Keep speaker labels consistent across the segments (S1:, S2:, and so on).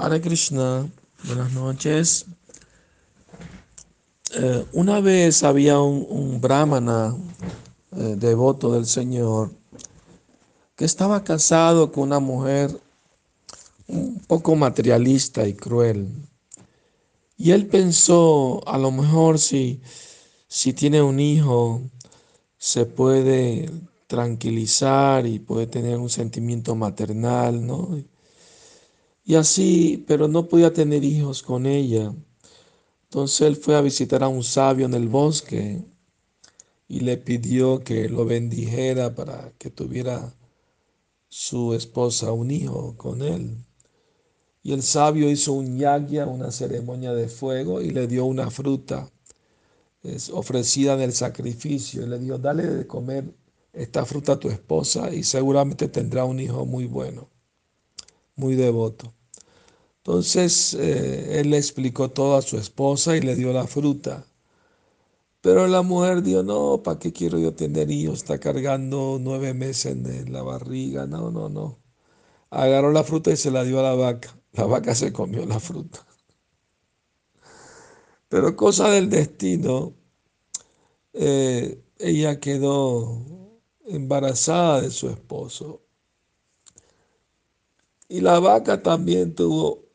S1: Hare Krishna, buenas noches. Eh, una vez había un, brahmana eh, devoto del Señor que estaba casado con una mujer un poco materialista y cruel. Y él pensó, a lo mejor si, si tiene un hijo, se puede tranquilizar y puede tener un sentimiento maternal, ¿no? Y así, pero no podía tener hijos con ella. Entonces él fue a visitar a un sabio en el bosque y le pidió que lo bendijera para que tuviera su esposa un hijo con él. Y el sabio hizo un yagya, una ceremonia de fuego, y le dio una fruta es ofrecida en el sacrificio. Y le dijo, dale de comer esta fruta a tu esposa y seguramente tendrá un hijo muy bueno, muy devoto. Entonces eh, él le explicó todo a su esposa y le dio la fruta. Pero la mujer dijo, no, ¿para qué quiero yo tener hijos? Está cargando nueve meses en la barriga. No, no, no. Agarró la fruta y se la dio a la vaca. La vaca se comió la fruta. Pero cosa del destino, eh, ella quedó embarazada de su esposo. Y la vaca también tuvo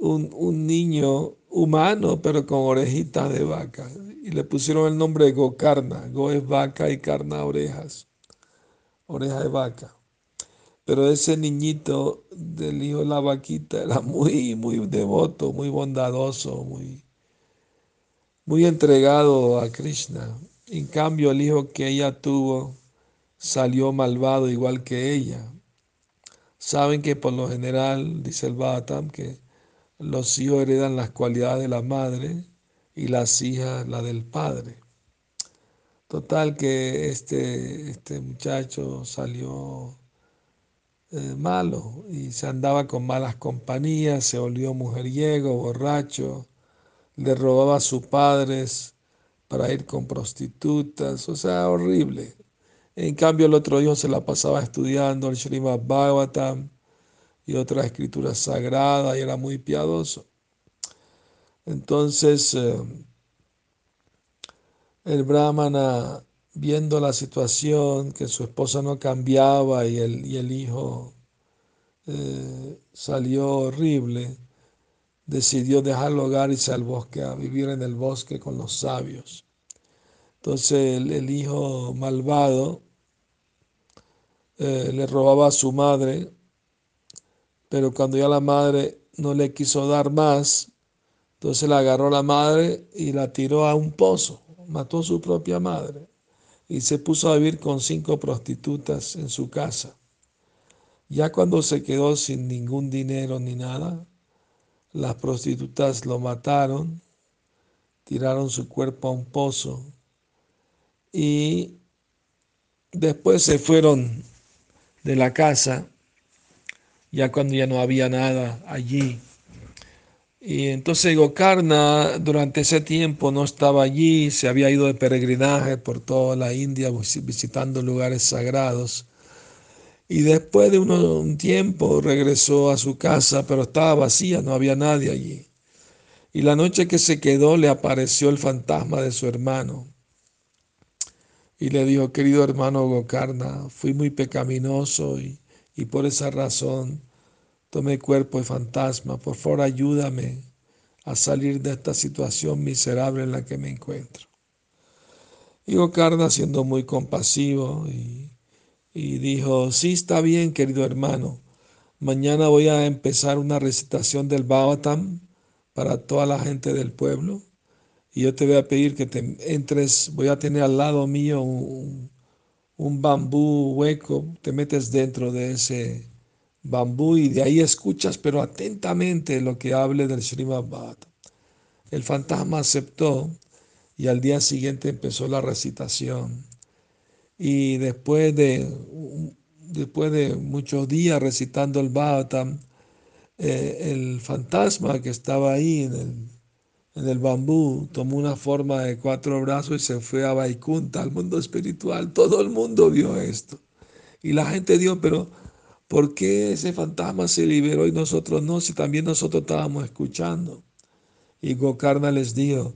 S1: un, un, niño humano, pero con orejitas de vaca. Y le pusieron el nombre de Gokarna. Go es vaca y carna orejas. Oreja de vaca. Pero ese niñito del hijo de la vaquita era muy, muy devoto, muy bondadoso, muy, muy entregado a Krishna. En cambio, el hijo que ella tuvo salió malvado igual que ella. Saben que por lo general, dice el Bhattam, que los hijos heredan las cualidades de la madre y las hijas la del padre. Total que este, este muchacho salió eh, malo y se andaba con malas compañías, se volvió mujeriego, borracho, le robaba a sus padres para ir con prostitutas, o sea, horrible. En cambio, el otro hijo se la pasaba estudiando el Srimad Bhagavatam y otras escrituras sagradas y era muy piadoso. Entonces, eh, el brahmana, viendo la situación, que su esposa no cambiaba y el, y el hijo eh, salió horrible, decidió dejar el hogar y irse al bosque, a vivir en el bosque con los sabios. Entonces el, hijo malvado eh, le robaba a su madre, pero cuando ya la madre no le quiso dar más, entonces la agarró la madre y la tiró a un pozo, mató a su propia madre y se puso a vivir con cinco prostitutas en su casa. Ya cuando se quedó sin ningún dinero ni nada, las prostitutas lo mataron, tiraron su cuerpo a un pozo y después se fueron de la casa, ya cuando ya no había nada allí. Y entonces Gokarna durante ese tiempo no estaba allí, se había ido de peregrinaje por toda la India visitando lugares sagrados. Y después de un tiempo regresó a su casa, pero estaba vacía, no había nadie allí. Y la noche que se quedó le apareció el fantasma de su hermano. Y le dijo, querido hermano Gokarna, fui muy pecaminoso y, y por esa razón tomé cuerpo de fantasma. Por favor, ayúdame a salir de esta situación miserable en la que me encuentro. Y Gokarna, siendo muy compasivo y y dijo, sí está bien, querido hermano, mañana voy a empezar una recitación del Bhavatam para toda la gente del pueblo y yo te voy a pedir que te entres, voy a tener al lado mío un, un bambú hueco, te metes dentro de ese bambú y de ahí escuchas pero atentamente lo que hable del Srimad Bhavatam. El fantasma aceptó y al día siguiente empezó la recitación. Y después de, después de muchos días recitando el Bhavatam, eh, el fantasma que estaba ahí en el, en el bambú tomó una forma de cuatro brazos y se fue a Vaikunta, al mundo espiritual. Todo el mundo vio esto. Y la gente dijo, pero ¿Por qué ese fantasma se liberó y nosotros no? Si también nosotros estábamos escuchando. Y Gokarna les dijo,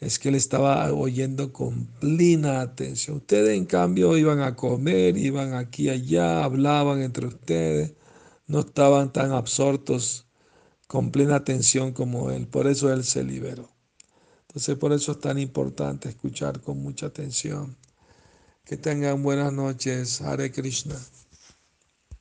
S1: es que él estaba oyendo con plena atención. Ustedes en cambio iban a comer, iban aquí y allá, hablaban entre ustedes, no estaban tan absortos con plena atención como él. Por eso él se liberó. Entonces por eso es tan importante escuchar con mucha atención. Que tengan buenas noches. Hare Krishna.